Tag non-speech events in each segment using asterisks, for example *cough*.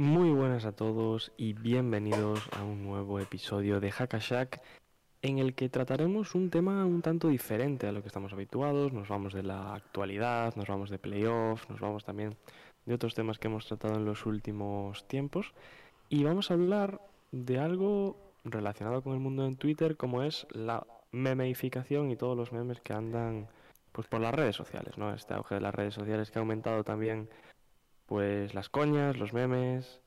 Muy buenas a todos y bienvenidos a un nuevo episodio de Hackashack en el que trataremos un tema un tanto diferente a lo que estamos habituados. Nos vamos de la actualidad, nos vamos de playoff, nos vamos también de otros temas que hemos tratado en los últimos tiempos y vamos a hablar de algo relacionado con el mundo en Twitter como es la memeificación y todos los memes que andan pues por las redes sociales, ¿no? Este auge de las redes sociales que ha aumentado también pues las coñas, los memes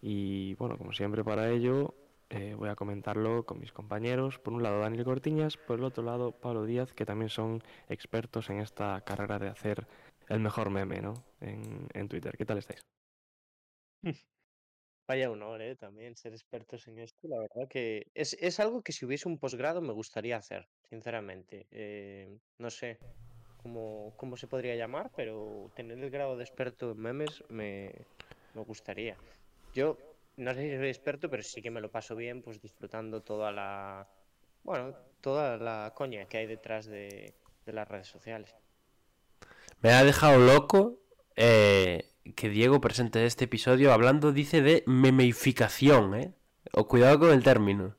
y bueno, como siempre para ello eh, voy a comentarlo con mis compañeros. Por un lado Daniel Cortiñas, por el otro lado Pablo Díaz, que también son expertos en esta carrera de hacer el mejor meme, ¿no? En, en Twitter. ¿Qué tal estáis? *laughs* Vaya honor, ¿eh? También ser expertos en esto. La verdad que es, es algo que si hubiese un posgrado me gustaría hacer, sinceramente. Eh, no sé cómo, cómo se podría llamar, pero tener el grado de experto en memes me, me gustaría. Yo no sé si soy experto, pero sí que me lo paso bien, pues disfrutando toda la, bueno, toda la coña que hay detrás de, de las redes sociales. Me ha dejado loco eh, que Diego presente este episodio hablando, dice, de memeificación, ¿eh? O cuidado con el término.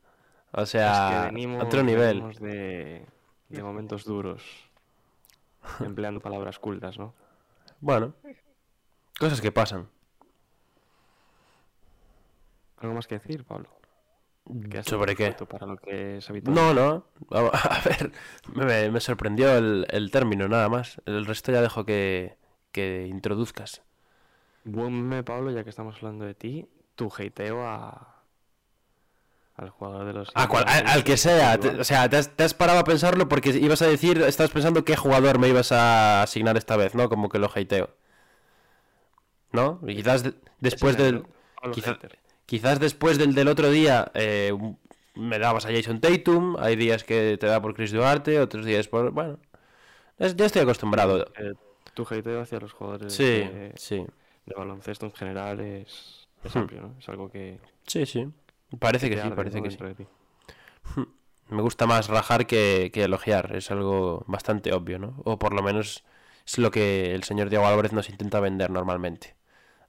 O sea, Es que venimos, otro nivel. de momentos duros, *laughs* empleando palabras cultas, ¿no? Bueno, cosas que pasan. ¿Algo más que decir, Pablo? ¿Qué ¿Sobre qué? Para lo que es habitual. No, no. Vamos, A ver, me, me sorprendió el, el término, nada más. El resto ya dejo que, que introduzcas. Buen meme, Pablo, ya que estamos hablando de ti, tu hateo a... al jugador de los... A cual- al, al que sea, te- o sea, te has, te has parado a pensarlo porque ibas a decir, estabas pensando qué jugador me ibas a asignar esta vez, ¿no? Como que lo hateo. ¿No? Y quizás de- después del... quizá-. Quizás después del del otro día eh, me dabas a Jason Tatum, hay días que te da por Chris Duarte, otros días por... Bueno, es- ya estoy acostumbrado. Eh, tu hateo hacia los jugadores Sí, de, sí, de baloncesto en general es, es Hmm. amplio, ¿no? Es algo que... sí, sí. Parece que sí, parece que sí. *laughs* Me gusta más rajar que, que elogiar, es algo bastante obvio, ¿no? O por lo menos es lo que el señor Diego Álvarez nos intenta vender normalmente.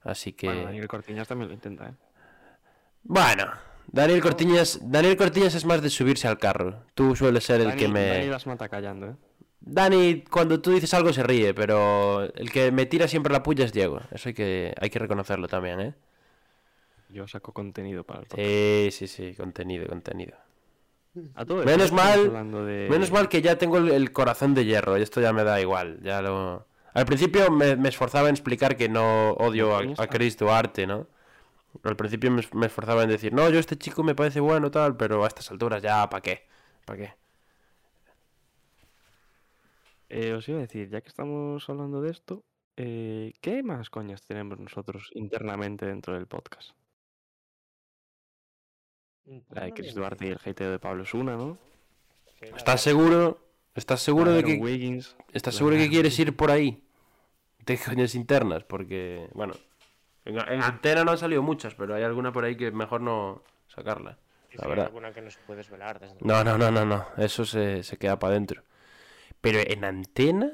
Así que... Bueno, Daniel Cortiñas también lo intenta, ¿eh? Bueno, Daniel Cortiñas, Daniel Cortiñas es más de subirse al carro. Tú sueles ser el Dani, que me... Dani las mata callando, ¿eh? Dani, cuando tú dices algo se ríe, pero el que me tira siempre la puya es Diego. Eso hay que, hay que reconocerlo también, ¿eh? Yo saco contenido para el podcast. Sí, sí, sí, contenido, contenido. A todo Menos mal, de- menos mal que ya tengo el, corazón de hierro, y esto ya me da igual, ya lo... Al principio me, me esforzaba en explicar que no odio a, a. Chris Duarte, ¿no? Al principio me, me esforzaba en decir, no, yo este chico me parece bueno, tal, pero a estas alturas ya, ¿para qué? ¿Para qué? Eh, os iba a decir, ya que estamos hablando de esto, eh, ¿qué más coñas tenemos nosotros internamente dentro del podcast? La de Chris Duarte y el hateo de Pablo es una, ¿no? ¿Estás seguro? ¿Estás seguro de que... Wiggins, ¿Estás seguro que quieres ir por ahí? De coñas internas, porque, bueno, en, en antena no han salido muchas, pero hay alguna por ahí que mejor no sacarla, la sí, verdad. alguna que no se puede desvelar, desde No, no, no, no, no, eso se, se queda para adentro. Pero en antena,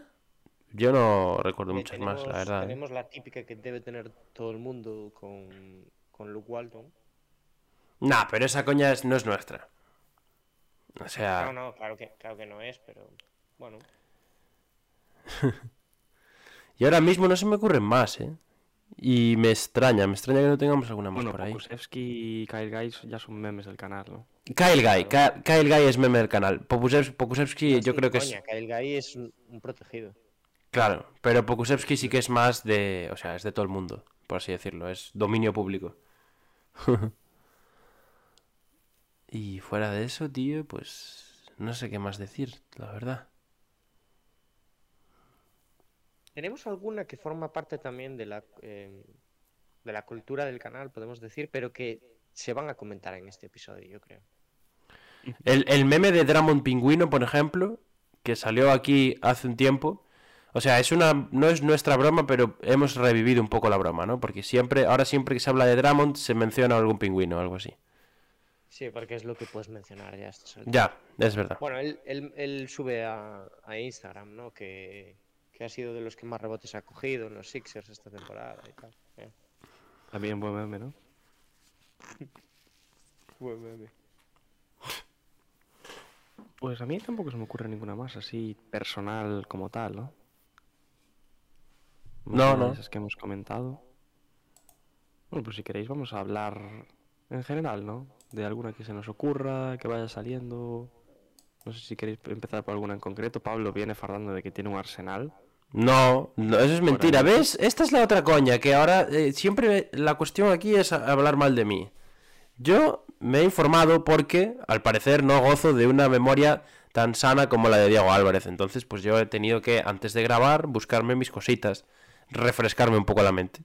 yo no recuerdo muchas más, la tenemos- verdad. ¿eh? Tenemos la típica que debe tener todo el mundo con, con Luke Walton. Nah, pero esa coña es- no es nuestra. O sea, No, no, claro que, claro que no es, pero bueno. *laughs* y ahora mismo no se me ocurren más, ¿eh? Y me extraña, me extraña que no tengamos alguna más Bueno, por ahí. Pokusevski y Kyle Guys ya son memes del canal, ¿no? Kyle Guy, Ka- Kyle Guy es meme del canal. Pokusev- Pokusevski No, yo sí, creo que coña, es... Kyle Guy es un, un protegido. Claro, pero Pokusevski sí que es más de... O sea, es de todo el mundo, por así decirlo. Es dominio público. *laughs* y fuera de eso, tío, pues... No sé qué más decir, la verdad. Tenemos alguna que forma parte también de la, eh, de la cultura del canal, podemos decir, pero que se van a comentar en este episodio, yo creo. El, el meme de Dramon Pingüino, por ejemplo, que salió aquí hace un tiempo. O sea, es una, no es nuestra broma, pero hemos revivido un poco la broma, ¿no? Porque siempre, ahora siempre que se habla de Dramond se menciona algún pingüino o algo así. Sí, porque es lo que puedes mencionar ya. estas alturas. Ya, es verdad. Bueno, él, él- él sube a, a Instagram, ¿no? Que, que ha sido de los que más rebotes ha cogido en los Sixers esta temporada y tal. eh. También buen meme, ¿no? *laughs* Buen meme. Pues a mí tampoco se me ocurre ninguna más así personal como tal, ¿no? Más No, no. Esas que hemos comentado. Bueno, pues si queréis vamos a hablar en general, ¿no? De alguna que se nos ocurra, que vaya saliendo. No sé si queréis empezar por alguna en concreto. Pablo viene fardando de que tiene un arsenal. No, no, eso es mentira. ahí. ¿Ves? Esta es la otra coña, que ahora eh, siempre la cuestión aquí es hablar mal de mí. Yo me he informado porque, al parecer, no gozo de una memoria tan sana como la de Diego Álvarez. Entonces, pues yo he tenido que, antes de grabar, buscarme mis cositas, refrescarme un poco la mente.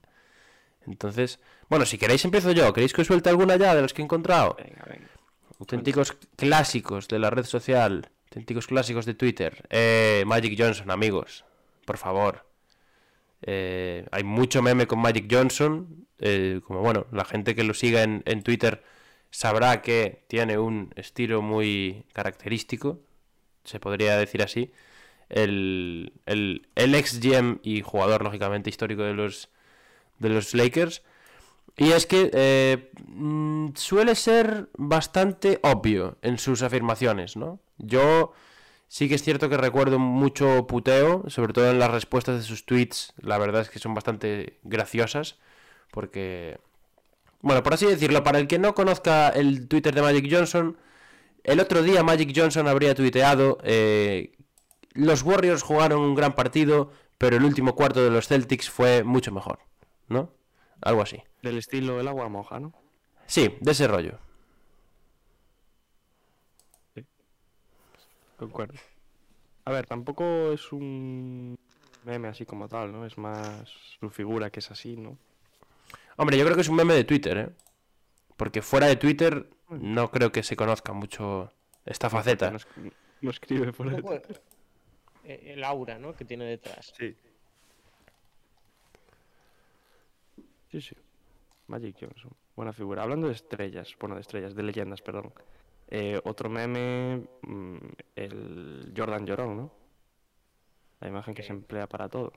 Entonces, bueno, si queréis empiezo yo. ¿Queréis que os suelte alguna ya de los que he encontrado? Venga, venga. Auténticos clásicos de la red social. Auténticos clásicos de Twitter. Eh, Magic Johnson, amigos. Por favor. Eh, hay mucho meme con Magic Johnson. eh, como bueno, la gente que lo siga en, en Twitter sabrá que tiene un estilo muy característico. Se podría decir así. El, el, el ex GM y jugador, lógicamente, histórico de los, de los Lakers. Y es que eh, mm, suele ser bastante obvio en sus afirmaciones, ¿no? Yo sí que es cierto que recuerdo mucho puteo, sobre todo en las respuestas de sus tweets, la verdad es que son bastante graciosas, porque, bueno, por así decirlo, para el que no conozca el Twitter de Magic Johnson, el otro día Magic Johnson habría tuiteado, eh, los Warriors jugaron un gran partido, pero el último cuarto de los Celtics fue mucho mejor, ¿no? Algo así. Del estilo el agua moja, ¿no? Sí, de ese rollo. Concuerdo. A ver, tampoco es un meme así como tal, ¿no? Es más su figura que es así, ¿no? Hombre, yo creo que es un meme de Twitter, ¿eh? Porque fuera de Twitter no creo que se conozca mucho esta faceta. No, es- no escribe por Un ahí. poco eh, el aura, ¿no? Que tiene detrás. Sí. Sí, sí. Magic Johnson. Buena figura. Hablando de estrellas, bueno, de estrellas, de leyendas, perdón. Eh, otro meme, mm, el Jordan Llorón, ¿no? La imagen que se emplea para todo.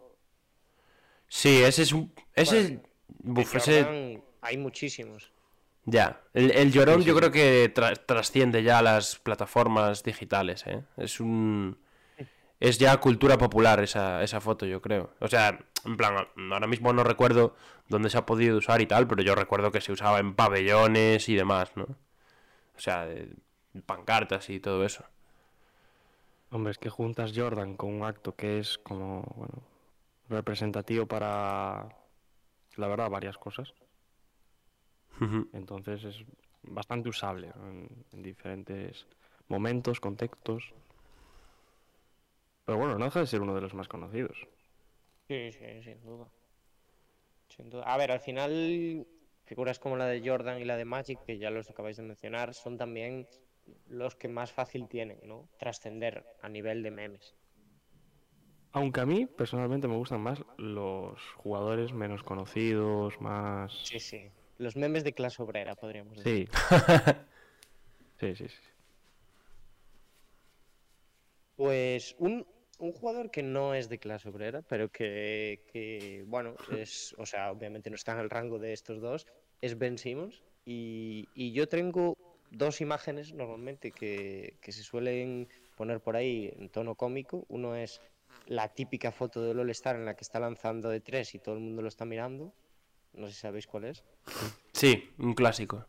Sí, ese es un... Ese es... Bueno, Buf, De ese- Jordan hay muchísimos. Ya. El, el llorón Sí, yo creo que tra- trasciende ya las plataformas digitales, ¿eh? Es un... Es ya cultura popular esa, esa foto, yo creo. O sea, en plan, ahora mismo no recuerdo dónde se ha podido usar y tal, pero yo recuerdo que se usaba en pabellones y demás, ¿no? O sea, pancartas y todo eso. Hombre, es que juntas Jordan con un acto que es como, bueno, representativo para, la verdad, varias cosas. Entonces es bastante usable en, en diferentes momentos, contextos. Pero bueno, no deja de ser uno de los más conocidos. Sí, sí, sin duda. Sin duda. A ver, al final, figuras como la de Jordan y la de Magic, que ya los acabáis de mencionar, son también los que más fácil tienen, ¿no? Trascender a nivel de memes. Aunque a mí personalmente me gustan más los jugadores menos conocidos, más... Sí, sí. Los memes de clase obrera, podríamos decir. *laughs* Sí. sí, sí, sí. Pues un, un jugador que no es de clase obrera, pero que, que, bueno, *laughs* es, o sea, obviamente no está en el rango de estos dos, es Ben Simmons. Y, y yo tengo dos imágenes normalmente que, que se suelen poner por ahí en tono cómico. Uno es la típica foto del All-Star en la que está lanzando de tres y todo el mundo lo está mirando. No sé si sabéis cuál es. Sí, un clásico.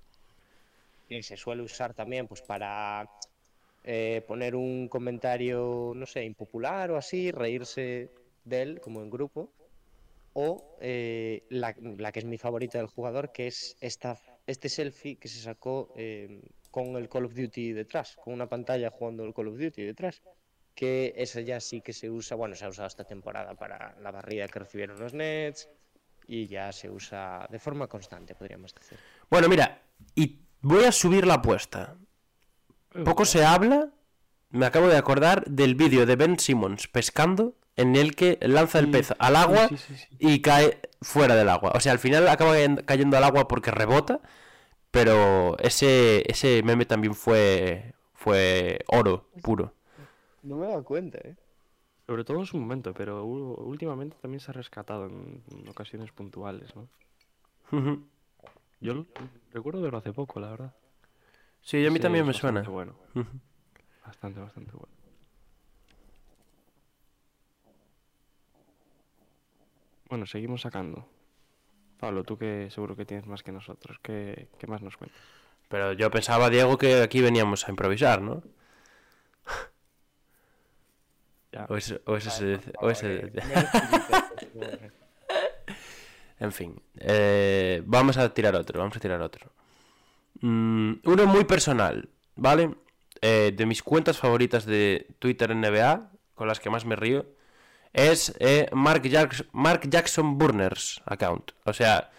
Y se suele usar también pues para eh, poner un comentario, no sé, impopular o así, reírse de él como en grupo. O eh, la, que es mi favorita del jugador, que es esta, este selfie que se sacó eh, con el Call of Duty detrás, con una pantalla jugando el Call of Duty detrás. Que esa ya sí que se usa, bueno, se ha usado esta temporada para la barrida que recibieron los Nets y ya se usa de forma constante, podríamos decir. Bueno, mira, y voy a subir la apuesta. Poco se habla, me acabo de acordar del vídeo de Ben Simmons pescando en el que lanza el pez al agua Sí, sí, sí, sí. y cae fuera del agua. O sea, al final acaba cayen- cayendo al agua porque rebota, pero ese, ese meme también fue, fue oro puro. No me he dado cuenta, ¿eh? Sobre todo en su momento, pero últimamente también se ha rescatado en, ocasiones puntuales, ¿no? Yo lo- recuerdo verlo hace poco, la verdad. Sí, a mí Sí, también es me suena. bastante bueno. Bastante, bastante bueno. Bueno, seguimos sacando. Pablo, tú que seguro que tienes más que nosotros. ¿Qué, qué más nos cuentas? Pero yo pensaba, Diego, que aquí veníamos a improvisar, ¿no? Ya. O ese, o ese- o ese- Menos puñetas, por favor. En fin, eh, vamos a tirar otro, vamos a tirar otro. Mm, uno muy personal, ¿vale? Eh, de mis cuentas favoritas de Twitter NBA, con las que más me río, es eh, Mark, Jackson, Burners account. O sea,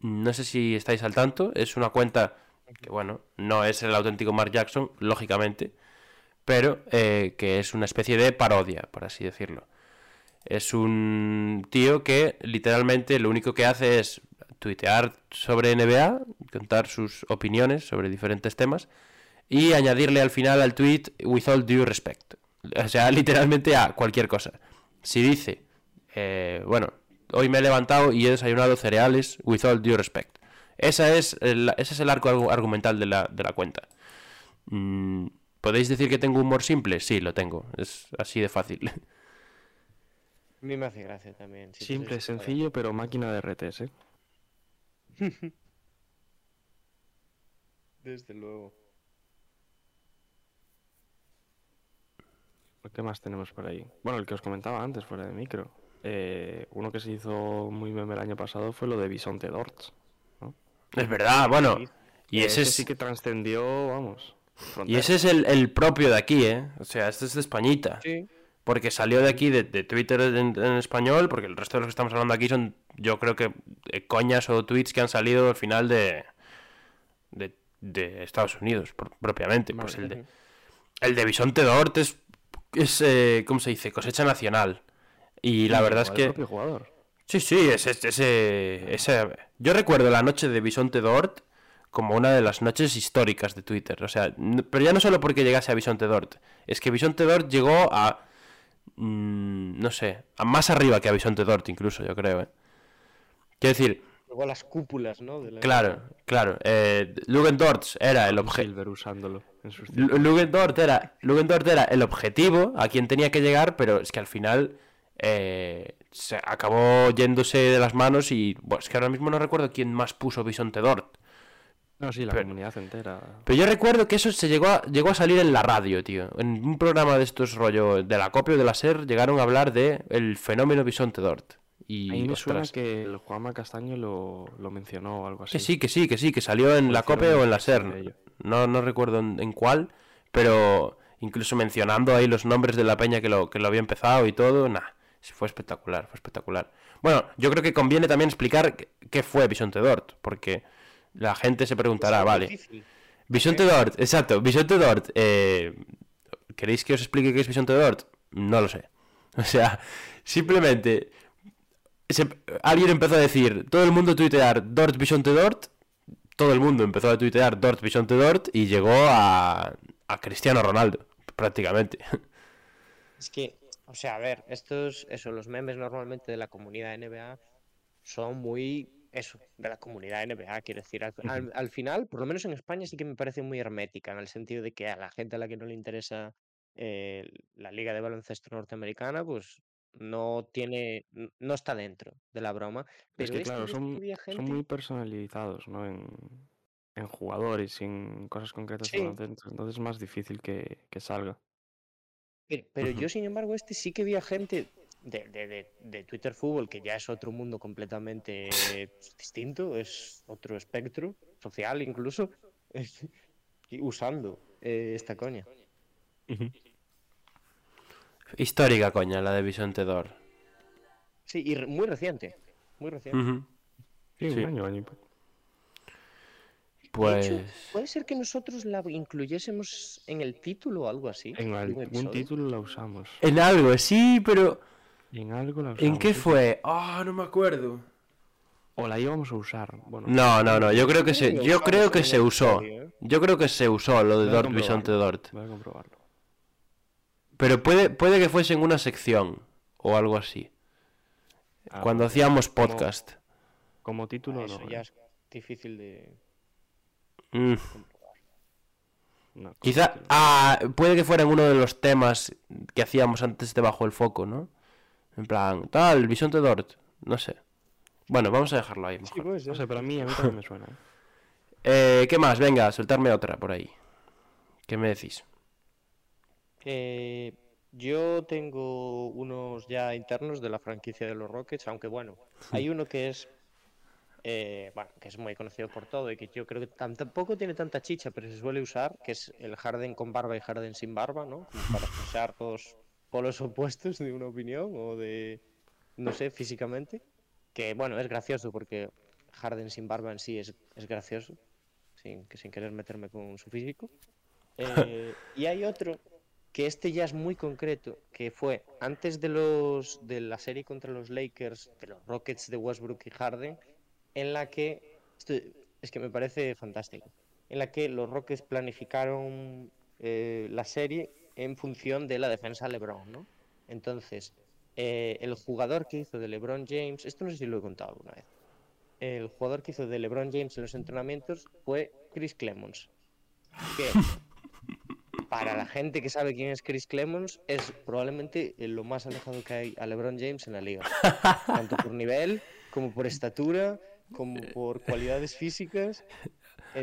no sé si estáis al tanto, es una cuenta que, bueno, no es el auténtico Mark Jackson, lógicamente, pero eh, que es una especie de parodia, por así decirlo. Es un tío que literalmente lo único que hace es tuitear sobre NBA, contar sus opiniones sobre diferentes temas y añadirle al final al tweet with all due respect. O sea, *laughs* literalmente a cualquier cosa. Si dice, eh, bueno, hoy me he levantado y he desayunado cereales with all due respect. Esa es el, ese es el arco argu- argumental de la, de la cuenta. Mm, ¿Podéis decir que tengo humor simple? Sí, lo tengo. Es así de fácil. *laughs* A mí me hace gracia también. si Simple, sencillo, pero máquina de RTS, ¿eh? *laughs* Desde luego. ¿Qué más tenemos por ahí? Bueno, el que os comentaba antes, fuera de micro. Eh, uno que se hizo muy meme el año pasado fue lo de Bisonte Dorts. Es verdad, bueno. Y Eh, ese es, sí que trascendió, vamos. y ese es el, el propio de aquí, ¿eh? O sea, este es de Españita. Sí. Porque salió de aquí, de, de Twitter en, en español, porque el resto de los que estamos hablando aquí son, yo creo que, eh, coñas o tweets que han salido al final de, de, de Estados Unidos, pro- propiamente. Pues el de, el de Bisonte Dort es, es eh, ¿cómo se dice? Cosecha nacional. Y la verdad es el que... propio jugador. Sí, sí, ese, ese, ese- Yo recuerdo la noche de Bisonte Dort como una de las noches históricas de Twitter. O sea, pero ya no solo porque llegase a Bisonte Dort. Es que Bisonte Dort llegó a... mm, no sé, más arriba que a Bisonte Dort incluso, yo creo. ¿eh? Quiero decir, Luego las cúpulas, ¿no? De la- claro, claro. Eh, Lugendorts era el objetivo... Usándolo Lugendort era, Lugendort era el objetivo a quien tenía que llegar, pero es que al final eh, se acabó yéndose de las manos y bueno, es que ahora mismo no recuerdo quién más puso Bisonte Dort. No, sí, la Pero- comunidad entera. Pero yo recuerdo que eso se llegó a, llegó a salir en la radio, tío. En un programa de estos rollo de la copia o de la SER llegaron a hablar de el fenómeno Bisonte Dort. Y, A mí me suena que el Juanma Castaño lo, lo mencionó o algo así. que sí, que sí, que sí, que salió en la un o en la SER. No, no recuerdo en, en cuál, pero incluso mencionando ahí los nombres de la peña que lo, que lo había empezado y todo, nah, fue espectacular, fue espectacular. Bueno, yo creo que conviene también explicar qué- qué fue Bisonte Dort, porque la gente se preguntará, vale, difícil. Bisonte Dort, exacto, Bisonte Dort, eh, ¿queréis que os explique qué es Bisonte Dort? No lo sé. *laughs* O sea, simplemente se- alguien empezó a decir, todo el mundo tuitear Dort Bisonte Dort, todo el mundo empezó a tuitear Dort Bisonte Dort y llegó a, a Cristiano Ronaldo, prácticamente. *laughs* Es que, o sea, a ver, estos, eso, los memes normalmente de la comunidad NBA son muy, eso, de la comunidad NBA, quiero decir, al, al- al final, por lo menos en España sí que me parece muy hermética, en el sentido de que a la gente a la que no le interesa eh, la liga de baloncesto norteamericana, pues no tiene, no está dentro de la broma. Pero Es que claro, son, muy personalizados, ¿no? En, en jugadores y en cosas concretas Sí. entonces es más difícil que, que salga. Pero, yo, sin embargo, este sí que había gente de, de- de- de Twitter Fútbol, que ya es otro mundo completamente distinto, es otro espectro social incluso, *laughs* y usando eh, esta coña. Histórica coña, la de Bisonte Dort. Sí, y re- muy reciente, muy reciente. Ujú. Sí, Sí. un año, Pues... hecho, puede ser que nosotros la incluyésemos en el título o algo así. En algún título la usamos. En algo, sí, pero... En algo la usamos. ¿En qué sí. fue? Ah, no me acuerdo. O la íbamos a usar. Bueno, No, no, no, yo creo que se, yo creo que en se usó. ¿eh? Yo creo que se usó lo de Dort. Bisonte Dort. voy a comprobarlo. Pero puede, puede que fuese en una sección o algo así. Ah, Cuando bueno, hacíamos como- podcast. como título Eso no. ya ¿eh? es difícil de Mm, comprobar. No, como Quizá, título. ah, puede que fuera uno de los temas que hacíamos antes de Bajo el Foco, ¿no? En plan, tal, Bisonte Dort, no sé. Bueno, vamos a dejarlo ahí. Sí, mejor. puede No ser. sé, pero a mí, a mí también me suena. ¿eh? ¿Qué más? Venga, soltarme otra por ahí. ¿Qué me decís? Eh, yo tengo unos ya internos de la franquicia de los Rockets, aunque bueno, hay uno que es eh, bueno, que es muy conocido por todo y que yo creo que tam- tampoco tiene tanta chicha, pero se suele usar, que es el Harden con barba y Harden sin barba, ¿no? Como para *laughs* expresar dos polos opuestos de una opinión o de, no sé, físicamente. Que bueno, es gracioso porque Harden sin barba en sí es, es gracioso, sin, que sin querer meterme con su físico. Eh, *laughs* y hay otro que este ya es muy concreto, que fue antes de los de la serie contra los Lakers, de los Rockets de Westbrook y Harden, en la que esto es que me parece fantástico, en la que los Rockets planificaron eh, la serie en función de la defensa de LeBron, ¿no? Entonces, eh, el jugador que hizo de LeBron James, esto no sé si lo he contado alguna vez, el jugador que hizo de LeBron James en los entrenamientos fue Chris Clemons, que *laughs* para la gente que sabe quién es Chris Clemons, es probablemente lo más alejado que hay a LeBron James en la liga. Tanto por nivel, como por estatura, como por cualidades físicas.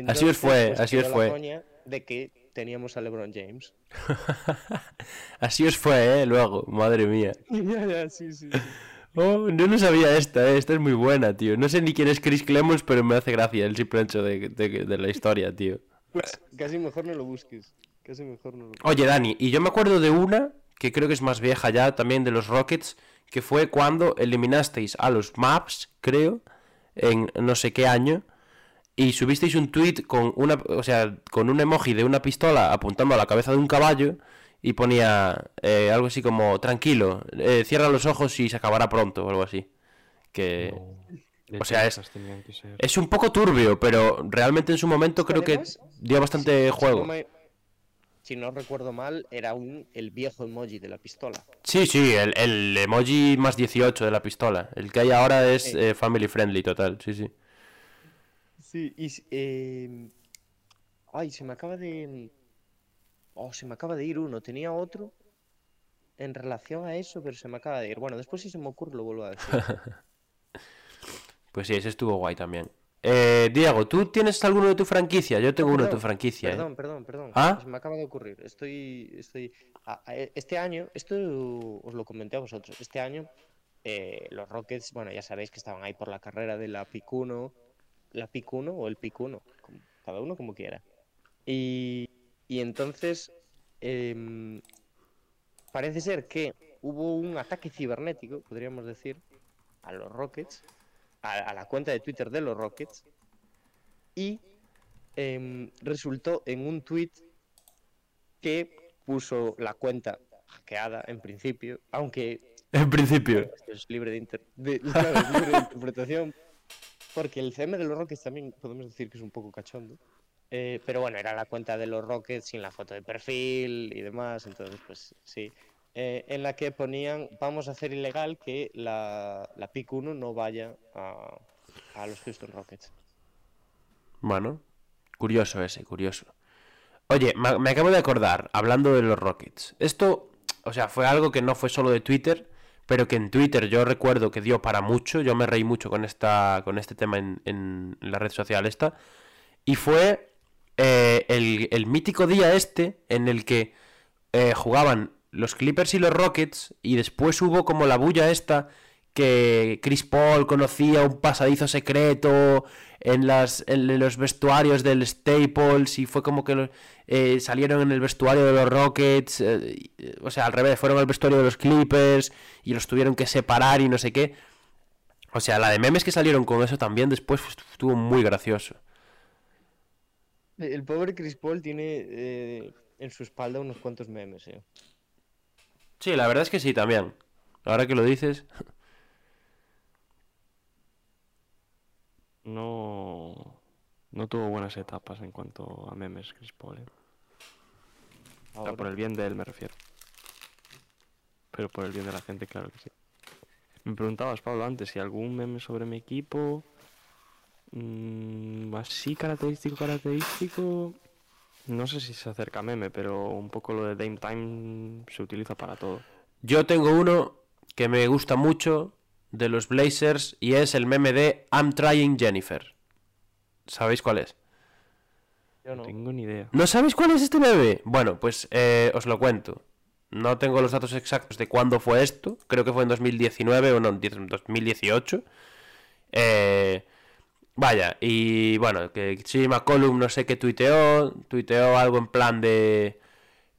Así os fue, pues, así os fue. de que teníamos a LeBron James. *laughs* Así os fue, ¿eh? Luego, madre mía. *laughs* ya, ya, sí, sí. sí. *laughs* Oh, yo no sabía esta, ¿eh? Esta es muy buena, tío. No sé ni quién es Chris Clemons, pero me hace gracia el simple hecho de, de- de la historia, tío. Pues casi mejor no lo busques. Casi mejor no lo busques. Oye, Dani, y yo me acuerdo de una que creo que es más vieja ya, también de los Rockets, que fue cuando eliminasteis a los Maps, creo, en no sé qué año, y subisteis un tweet con una, o sea, con un emoji de una pistola apuntando a la cabeza de un caballo y ponía eh, algo así como tranquilo, eh, cierra los ojos y se acabará pronto o algo así. Que o sea, es- que ser. es un poco turbio, pero realmente en su momento creo que dio bastante Si juego. no, me- si no recuerdo mal, era un, el viejo emoji de la pistola. Sí, sí, el, el emoji más 18 de la pistola. El que hay ahora es Sí. eh, family friendly total, sí, sí. Sí, y em, ay, se me acaba de oh, se me acaba de ir uno, tenía otro en relación a eso, pero se me acaba de ir. Bueno, después si se me ocurre lo vuelvo a decir. *laughs* Pues sí, ese estuvo guay también. Eh, Diego, ¿tú tienes alguno de tu franquicia? Yo tengo No, uno de tu perdón, franquicia, ¿eh? Perdón, perdón, perdón. ¿Ah? Se me acaba de ocurrir. Estoy, estoy. este año, esto os lo comenté a vosotros. Este año, eh, los Rockets, bueno, ya sabéis que estaban ahí por la carrera de la Pick 1, la Pick 1 o el Pick 1, como- cada uno como quiera. Y, y entonces, em, parece ser que hubo un ataque cibernético, podríamos decir, a los Rockets, a, a la cuenta de Twitter de los Rockets, y em, resultó en un tweet que puso la cuenta hackeada en principio, aunque En principio. esto *laughs* es libre de, inter- de- claro, *laughs* es libre de interpretación, porque el CM de los Rockets también podemos decir que es un poco cachondo. Eh, pero bueno, era la cuenta de los Rockets sin la foto de perfil y demás, entonces pues sí. Eh, en la que ponían, vamos a hacer ilegal que la, la PIC 1 no vaya a, a los Houston Rockets. Bueno, curioso ese, curioso. Oye, me, me acabo de acordar, hablando de los Rockets. Esto, o sea, fue algo que no fue solo de Twitter, pero que en Twitter yo recuerdo que dio para mucho. Yo me reí mucho con esta, con este tema en, en la red social esta. Y fue eh, el, el mítico día este en el que eh, jugaban los Clippers y los Rockets y después hubo como la bulla esta que Chris Paul conocía un pasadizo secreto en, las, en los vestuarios del Staples y fue como que eh, salieron en el vestuario de los Rockets, eh, o sea, al revés, fueron al vestuario de los Clippers y los tuvieron que separar y no sé qué. O sea, la de memes que salieron con eso también después estuvo muy gracioso. El pobre Chris Paul tiene eh, en su espalda unos cuantos memes, eh. Sí, la verdad es que sí, también. Ahora que lo dices. No. No tuvo buenas etapas en cuanto a memes, Chris Paul. ¿eh? O sea, Ahora. por el bien de él me refiero. Pero por el bien de la gente, claro que sí. Me preguntabas, Pablo, antes si algún meme sobre mi equipo. Mm, así característico, característico. No sé si se acerca a meme, pero un poco lo de Dame Time se utiliza para todo. Yo tengo uno que me gusta mucho de los Blazers y es el meme de I'm trying Jennifer. ¿Sabéis cuál es? Yo No no. tengo ni idea. ¿No sabéis cuál es este meme? Bueno, pues eh, os lo cuento. No tengo los datos exactos de cuándo fue esto. Creo que fue en 2019 o no, en 2018. Eh, vaya, y bueno, que sí, McCollum no sé qué tuiteó. Tuiteó algo en plan de...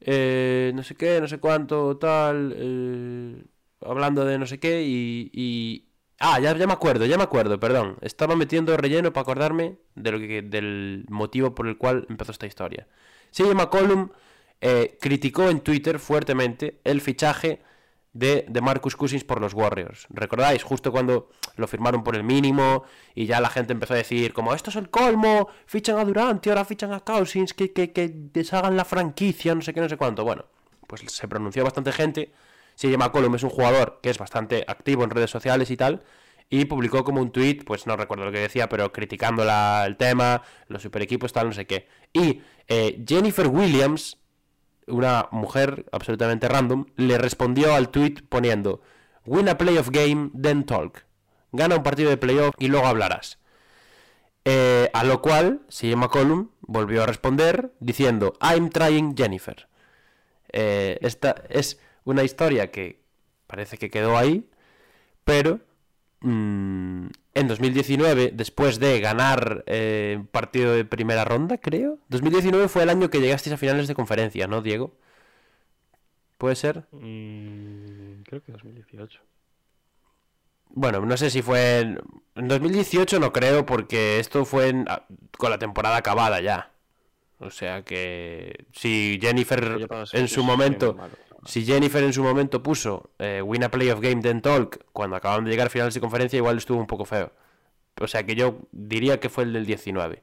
eh, no sé qué, no sé cuánto, tal. eh, hablando de no sé qué y... y- Ah, ya, ya me acuerdo, ya me acuerdo, perdón. Estaba metiendo relleno para acordarme de lo que, del motivo por el cual empezó esta historia. CJ McCollum eh, criticó en Twitter fuertemente el fichaje de, de Marcus Cousins por los Warriors. ¿Recordáis? Justo cuando lo firmaron por el mínimo y ya la gente empezó a decir como esto es el colmo, fichan a Durant y ahora fichan a Cousins, que, que, que deshagan la franquicia, no sé qué, no sé cuánto. Bueno, pues se pronunció bastante gente. CJ McCollum es un jugador que es bastante activo en redes sociales y tal. Y publicó como un tweet, pues no recuerdo lo que decía, pero criticando el tema, los super equipos, tal, no sé qué. Y eh, Jennifer Williams, una mujer absolutamente random, le respondió al tweet poniendo: Win a playoff game, then talk. Gana un partido de playoff y luego hablarás. Eh, a lo cual, CJ McCollum volvió a responder diciendo: I'm trying Jennifer. Eh, esta es una historia que parece que quedó ahí, pero mm, en 2019, después de ganar eh, un partido de primera ronda, creo. 2019 fue el año que llegasteis a finales de conferencia, ¿no, Diego? ¿Puede ser? Mm, creo que 2018. Bueno, no sé si fue en, en 2018, no creo, porque esto fue en- a- con la temporada acabada ya. O sea que si Jennifer en su momento. Si Jennifer en su momento puso eh, Win a Playoff Game Then Talk cuando acaban de llegar a finales de conferencia, igual estuvo un poco feo. O sea que yo diría que fue el del 19.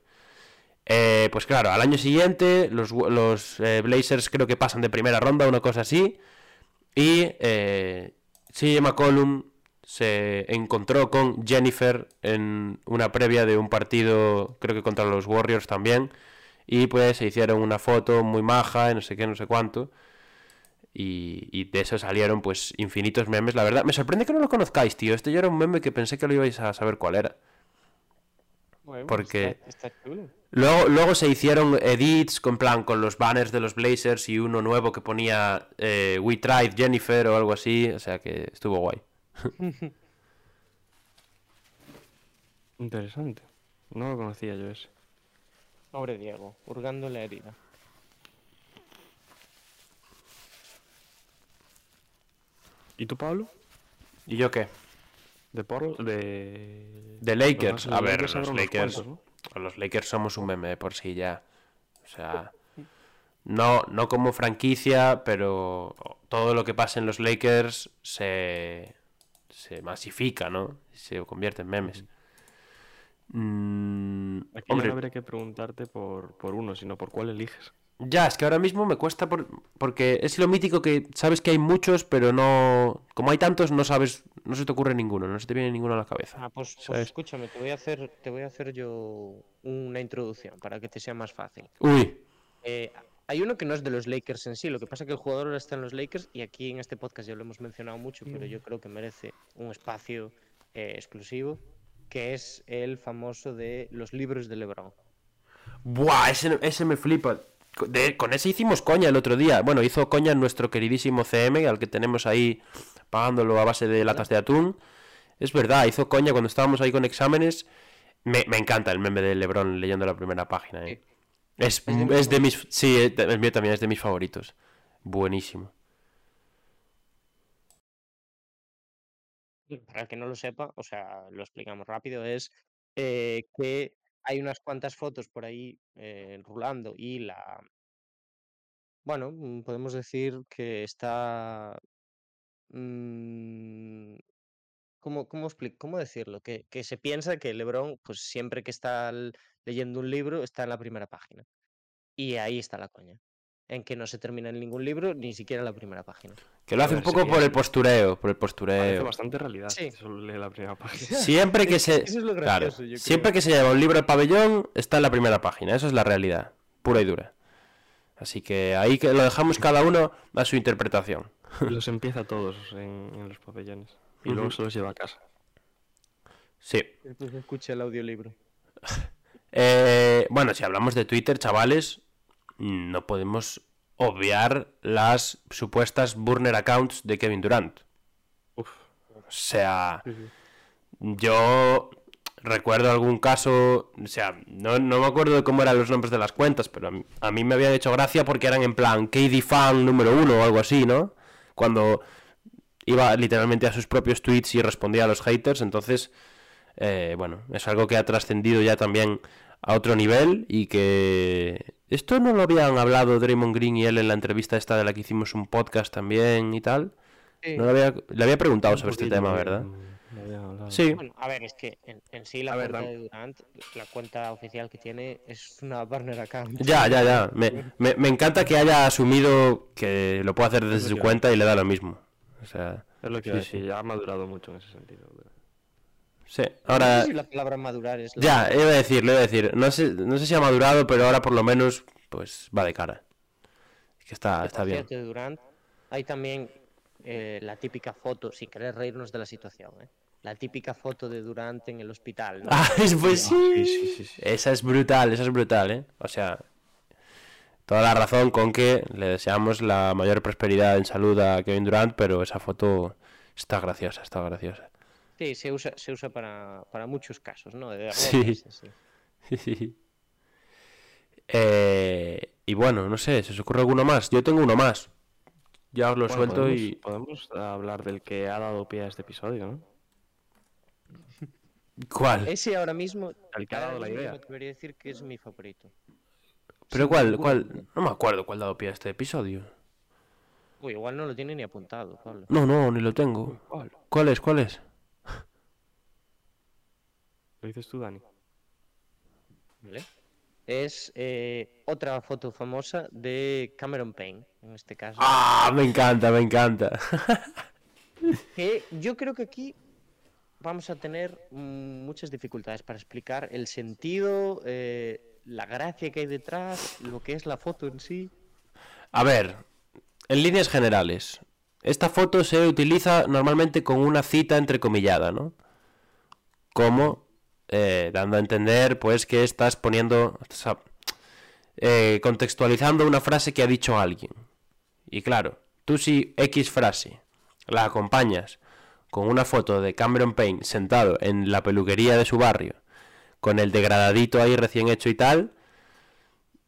Eh, pues claro, al año siguiente los, los eh, Blazers creo que pasan de primera ronda, una cosa así. Y eh, CJ McCollum se encontró con Jennifer en una previa de un partido, creo que contra los Warriors también. Y pues se hicieron una foto muy maja, y no sé qué, no sé cuánto. Y, y de eso salieron pues infinitos memes. La verdad, me sorprende que no lo conozcáis, tío. Este yo era un meme que pensé que lo ibais a saber cuál era. Bueno, Porque- Está, está chulo. Luego, luego se hicieron edits con plan con los banners de los Blazers y uno nuevo que ponía eh, We Tried Jennifer o algo así. O sea que estuvo guay. *laughs* Interesante. No lo conocía yo ese. Pobre Diego, hurgando en la herida. ¿Y tú, Pablo? ¿Y yo qué? ¿De Portland? De... De Lakers. A ver, Lakers los Lakers. cuantos, ¿no? Los Lakers somos un meme de por sí ya. O sea. No, no como franquicia, pero todo lo que pasa en los Lakers se, se masifica, ¿no? Se convierte en memes. Mm, Aquí hombre, no habría que preguntarte por, por uno, sino por cuál eliges. Ya, es que ahora mismo me cuesta por- porque es lo mítico que sabes que hay muchos, pero no... Como hay tantos, no sabes, no se te ocurre ninguno, no se te viene ninguno a la cabeza. Ah, pues, pues escúchame, te voy a hacer, te voy a hacer yo una introducción para que te sea más fácil. Uy, Eh, hay uno que no es de los Lakers en sí, lo que pasa es que el jugador ahora está en los Lakers y aquí en este podcast ya lo hemos mencionado mucho, pero yo creo que merece un espacio eh, exclusivo, que es el famoso de los libros de LeBron. Buah, ese, ese me flipa. De- con ese hicimos coña el otro día. Bueno, hizo coña nuestro queridísimo CM, al que tenemos ahí pagándolo a base de latas de atún. Es verdad, hizo coña cuando estábamos ahí con exámenes. Me, me encanta el meme de Lebron leyendo la primera página. ¿eh? Es, de mis es de mis... Sí, eh, el mío también es de mis favoritos. Buenísimo. Para el que no lo sepa, o sea, lo explicamos rápido, es eh, que hay unas cuantas fotos por ahí eh, rulando y la... Bueno, mm, podemos decir que está... mm, ¿Cómo, cómo, cómo decirlo? Que, que se piensa que LeBron, pues siempre que está leyendo un libro, está en la primera página. Y ahí está la coña. En que no se termina en ningún libro, ni siquiera la primera página. Que lo hace un poco por el postureo, por el Parece postureo. bastante realidad. Sí. Solo lee la primera página. *laughs* Siempre que se Eso es lo claro, gracioso, siempre que se lleva un libro al pabellón está en la primera página, eso es la realidad, pura y dura. Así que ahí que lo dejamos cada uno a su interpretación. Y *laughs* los empieza todos en, en los pabellones. Y luego se los lleva a casa. Sí. Después escucha el audiolibro. *laughs* Eh, bueno, si hablamos de Twitter, chavales, no podemos obviar las supuestas burner accounts de Kevin Durant. Uf. O sea, yo recuerdo algún caso, o sea, no, no me acuerdo de cómo eran los nombres de las cuentas, pero a mí, a mí me habían hecho gracia porque eran en plan KD fan número uno o algo así, ¿no? Cuando iba literalmente a sus propios tweets y respondía a los haters, entonces, eh, bueno, es algo que ha trascendido ya también a otro nivel y que esto no lo habían hablado Draymond Green y él en la entrevista esta de la que hicimos un podcast también y tal. No le había, le había preguntado Un sobre este tema, eh, ¿verdad? hablado. Sí. Bueno, a ver, es que en, en sí la A cuenta de Durant, la cuenta oficial que tiene es una burner account. Ya, ya, ya. Me, me- me encanta que haya asumido que lo puede hacer desde su cuenta y le da lo mismo. O sea, Es lo que Sí, sí. ha madurado mucho en ese sentido. Sí. No Ahora, sé si la palabra madurar es la- ya, iba a decir, le iba a decir. No sé, no sé si ha madurado, pero ahora por lo menos, pues va de cara. Que está, está bien. cierto, de Durant, hay también eh, la típica foto, sin querer reírnos de la situación, ¿eh? la típica foto de Durant en el hospital. ¿no? *laughs* Ah, es- pues sí. Sí, sí, sí, sí. Esa es brutal, esa es brutal, ¿eh? O sea, toda la razón con que le deseamos la mayor prosperidad en salud a Kevin Durant, pero esa foto está graciosa, está graciosa. Sí, se usa, se usa para, para muchos casos, ¿no? De Sí. derrotas, así. *laughs* Eh, y bueno, no sé, ¿se os ocurre alguno más? Yo tengo uno más. Ya os lo Bueno, suelto podemos, y... podemos hablar del que ha dado pie a este episodio, ¿no? *laughs* ¿Cuál? Ese ahora mismo, El que ha dado la idea. me atrevería a decir que es mi favorito. ¿Pero cuál? ¿Cuál? No me acuerdo cuál ha dado pie a este episodio. Uy, igual no lo tiene ni apuntado, Pablo. No, no, ni lo tengo. ¿Cuál? ¿Cuál es? ¿Cuál es? ¿Lo dices tú, Dani? ¿Vale? Es eh, otra foto famosa de Cameron Payne, en este caso. ¡Ah! Me encanta, me encanta. *laughs* Que yo creo que aquí vamos a tener muchas dificultades para explicar el sentido, eh, la gracia que hay detrás, lo que es la foto en sí. A ver, en líneas generales, esta foto se utiliza normalmente con una cita entrecomillada, ¿no? Como eh, dando a entender, pues, que estás poniendo, eh, contextualizando una frase que ha dicho alguien. Y claro, tú si X frase la acompañas con una foto de Cameron Payne sentado en la peluquería de su barrio, con el degradadito ahí recién hecho y tal,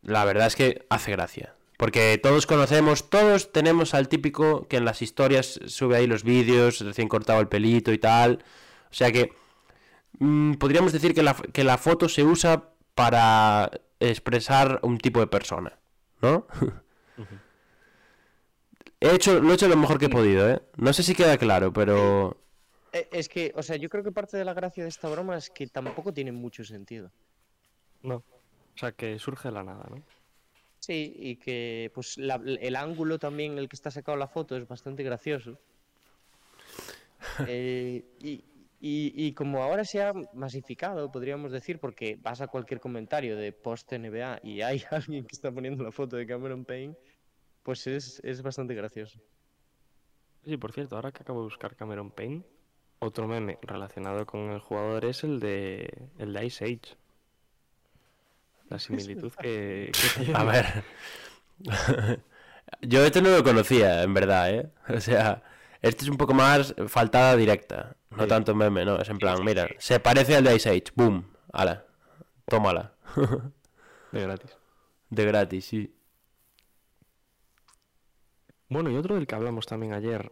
la verdad es que hace gracia. Porque todos conocemos, todos tenemos al típico que en las historias sube ahí los vídeos, recién cortado el pelito y tal. O sea que mm, podríamos decir que la, que la foto se usa para expresar un tipo de persona, ¿no? he hecho, lo he hecho lo mejor que he podido, ¿eh? No sé si queda claro, pero... Eh, Es que, o sea, yo creo que parte de la gracia de esta broma es que tampoco tiene mucho sentido. No. O sea, que surge de la nada, ¿no? Sí, y que pues la- el ángulo también en el que está sacado la foto es bastante gracioso. *laughs* Eh, y, y- y como ahora se ha masificado, podríamos decir, porque vas a cualquier comentario de post NBA y hay *laughs* alguien que está poniendo la foto de Cameron Payne, pues es, es bastante gracioso. Sí, por cierto, ahora que acabo de buscar Cameron Payne, otro meme relacionado con el jugador es el de el de Ice Age. La *laughs* similitud que, que *laughs* tiene. A ver. Yo este no lo conocía, en verdad, ¿eh? O sea, este es un poco más faltada directa. No Sí. tanto meme, no. Es en plan, mira, se parece al de Ice Age. Boom. Ala. Tómala. *laughs* de gratis. De gratis, sí. Bueno, y otro del que hablamos también ayer,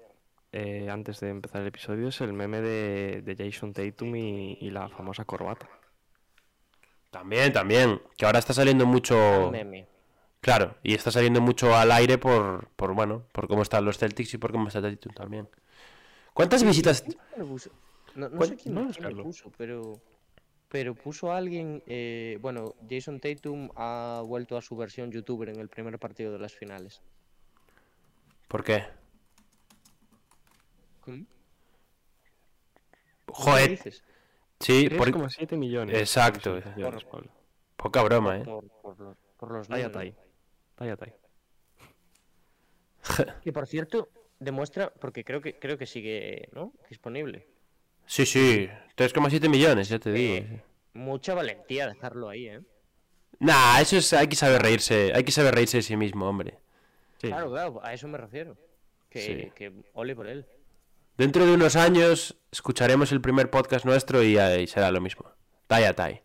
eh, antes de empezar el episodio, es el meme de, de Jason Tatum y, y la famosa corbata. También, también. Que ahora está saliendo mucho. Meme. Claro, y está saliendo mucho al aire por, por bueno, por cómo están los Celtics y por cómo está Tatum también. ¿Cuántas visitas? ¿Quién lo puso? No, no ¿Cuál- sé quién, a quién lo puso, pero pero puso alguien, eh, bueno, Jason Tatum ha vuelto a su versión youtuber en el primer partido de las finales. ¿Por qué? ¿Cómo? ¿Qué Joder, dices? sí, por- 3,7 millones. Exacto. visualizaciones, Pablo. poca broma, ¿eh? Por, por los, por los tai. Talla tai. Que por cierto, demuestra, porque creo que creo que sigue, ¿no? Disponible. Sí, sí, 3,7 millones, ya te digo. Eh, mucha valentía dejarlo ahí, ¿eh? Nah, eso es, hay que saber reírse, hay que saber reírse de sí mismo, hombre. Sí. Claro, claro, a eso me refiero. Que, Sí. que ole por él. Dentro de unos años escucharemos el primer podcast nuestro y, será lo mismo. Tai a tai.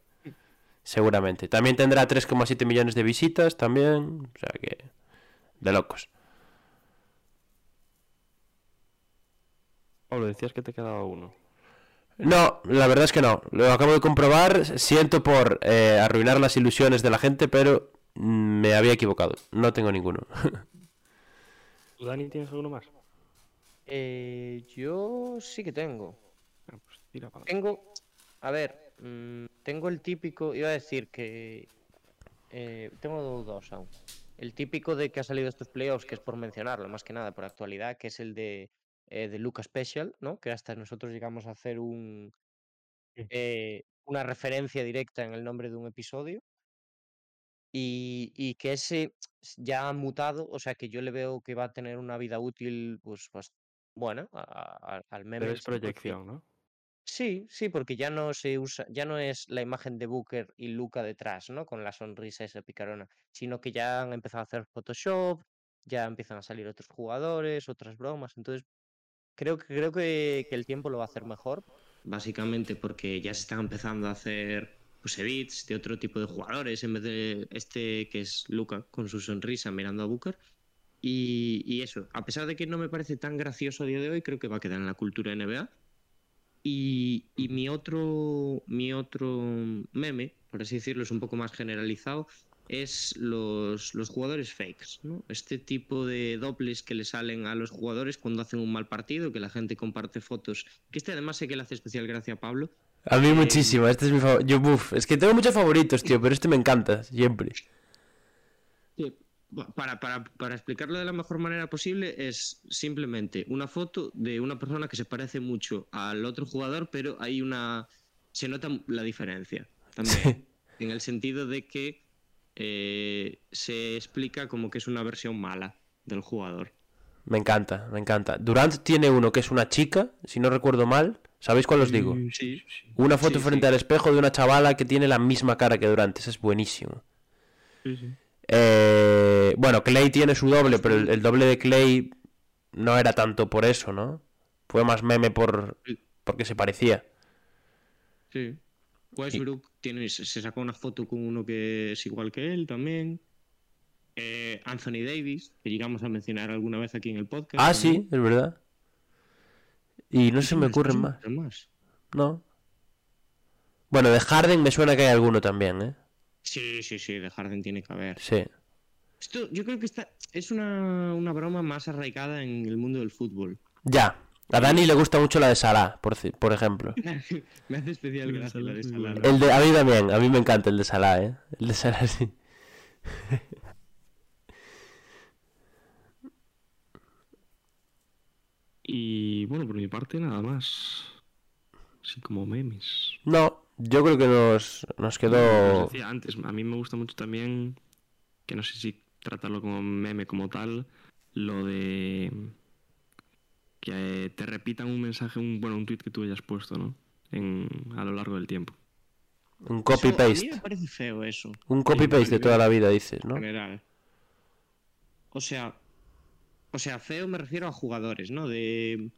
Seguramente. También tendrá 3,7 millones de visitas, también. O sea que... De locos. Pablo, decías que te quedaba uno. No, la verdad es que no. Lo acabo de comprobar. Siento por eh, arruinar las ilusiones de la gente, pero me había equivocado. No tengo ninguno. *laughs* ¿Tú, Dani, tienes alguno más? Eh, yo sí que tengo. Ah, pues tira para Tengo, a ver, mm, tengo el típico, iba a decir que eh, tengo dos aún. El típico de que ha salido estos playoffs, que es por mencionarlo, más que nada por actualidad, que es el de, eh, de Luca Special, ¿no? Que hasta nosotros llegamos a hacer un, Sí. eh, una referencia directa en el nombre de un episodio. Y, y que ese ya ha mutado, o sea que yo le veo que va a tener una vida útil, pues, a- a- al meme. Pero es proyección, ¿no? Sí, sí, porque ya no se usa, ya no es la imagen de Booker y Luca detrás, ¿no? Con la sonrisa esa picarona, sino que ya han empezado a hacer Photoshop, ya empiezan a salir otros jugadores, otras bromas, entonces creo creo que, que el tiempo lo va a hacer mejor. Básicamente porque ya se están empezando a hacer pues edits de otro tipo de jugadores en vez de este que es Luca con su sonrisa mirando a Booker. Y, y eso, a pesar de que no me parece tan gracioso a día de hoy, creo que va a quedar en la cultura NBA. Y, y mi otro mi otro meme, por así decirlo, es un poco más generalizado, es los, los jugadores fakes, ¿no? Este tipo de dobles que le salen a los jugadores cuando hacen un mal partido, que la gente comparte fotos, que este además sé que le hace especial gracia a Pablo. A mí Eh, muchísimo. Este es mi favorito. Yo, buf, es que tengo muchos favoritos, tío, pero este me encanta, siempre. Sí, Para, para, para explicarlo de la mejor manera posible, es simplemente una foto de una persona que se parece mucho al otro jugador, pero hay una. Se nota la diferencia también. En el sentido de que eh, se explica como que es una versión mala del jugador. Me encanta, me encanta. Durant tiene uno que es una chica, si no recuerdo mal. ¿Sabéis cuál os digo? Sí. Una foto Sí, frente al espejo de una chavala que tiene la misma cara que Durant. Ese es buenísimo. Eh, bueno, Clay tiene su doble, pero el, el doble de Clay no era tanto por eso, ¿no? Fue más meme por porque se parecía. Sí. Westbrook tiene, se sacó una foto con uno que es igual que él también. Eh, Anthony Davis, que llegamos a mencionar alguna vez aquí en el podcast. Ah, sí, es verdad. Y no se me ocurren más. ¿no? Bueno, de Harden me suena que hay alguno también, ¿eh? Sí, sí, sí, de Harden tiene que haber. Sí. Esto yo creo que está, es una, una broma más arraigada en el mundo del fútbol. Ya. A Dani le gusta mucho la de Salah, por, ejemplo. *laughs* Me hace especial gracia la de Salah. El de, a mí también, a mí me encanta el de Salah, ¿eh? El de Salah, sí. Y bueno, por mi parte nada más. Así como memes. No, yo creo que nos, nos Como quedó... decía antes, a mí me gusta mucho también, que no sé si tratarlo como meme como tal, lo de que eh, te repitan un mensaje, un bueno, un tweet que tú hayas puesto, ¿no? En, a lo largo del tiempo. Un Eso, a mí copy-paste. me parece feo eso. Un copy-paste de toda la vida, dices, ¿no? en general. O sea, o sea, feo me refiero a jugadores, ¿no? De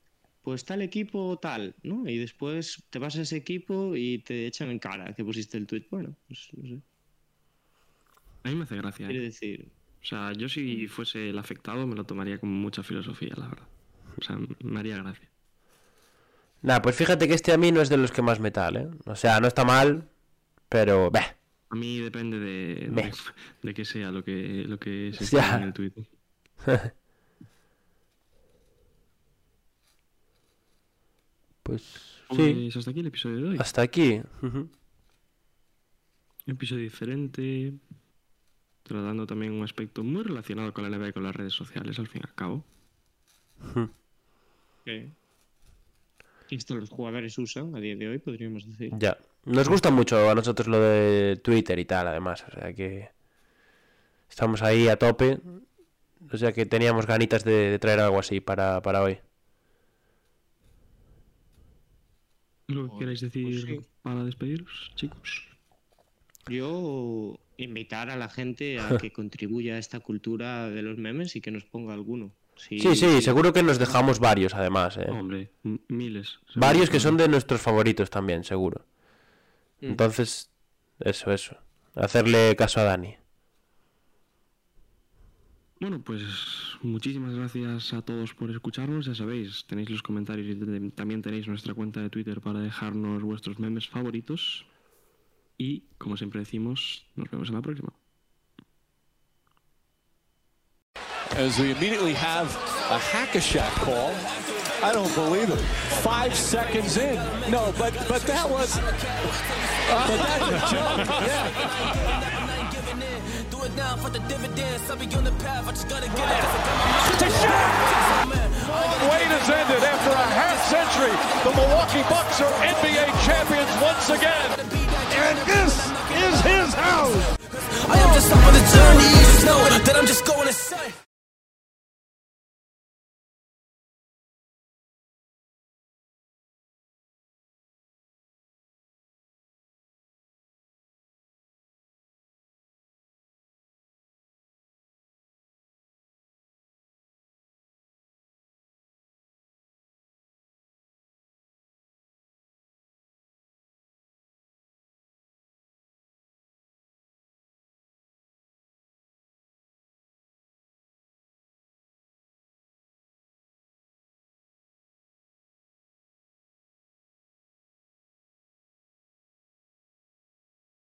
pues tal equipo tal, ¿no? Y después te vas a ese equipo y te echan en cara que pusiste el tweet. Bueno, pues no sé. A mí me hace gracia. Quiere ¿eh? decir, O sea, yo si fuese el afectado me lo tomaría con mucha filosofía, la verdad. O sea, me haría gracia. Nah, pues fíjate que este a mí no es de los que más metal, ¿eh? O sea, no está mal, pero... Bah. A mí depende de, de, de que sea lo que, lo que se *laughs* escribe en el tweet. *laughs* Pues sí, Pues hasta aquí el episodio de hoy. hasta aquí. Episodio diferente, tratando también un aspecto muy relacionado con la NBA y con las redes sociales, al fin y al cabo. Hmm. Que esto los jugadores usan a día de hoy, podríamos decir. Ya. Nos gusta mucho a nosotros lo de Twitter y tal, además. O sea que estamos ahí a tope. O sea que teníamos ganitas de, de traer algo así para, para hoy. ¿Lo que Pues- queráis pues decir sí. para despediros, chicos? Yo invitar a la gente a *laughs* que contribuya a esta cultura de los memes y que nos ponga alguno. Sí, sí, seguro que nos dejamos varios, además. ¿eh? Hombre, miles. Varios que son de nuestros favoritos también, seguro. Mm. Entonces, eso, eso. Hacerle caso a Dani. Bueno, pues muchísimas gracias a todos por escucharnos. Ya sabéis, tenéis los comentarios y también tenéis nuestra cuenta de Twitter para dejarnos vuestros memes favoritos. Y, como siempre decimos, nos vemos en la próxima. As we immediately have a hack a shack call. I don't believe it. Five seconds in. No, but but that was. but that's a joke. Yeah. Do now for the dividends. I'll be on the path. I just gotta get it. To Shaq! Wait has ended after a half century. The Milwaukee Bucks are NBA champions once again. And this is his house. I am just up on the journey. Just know that I'm just going to say.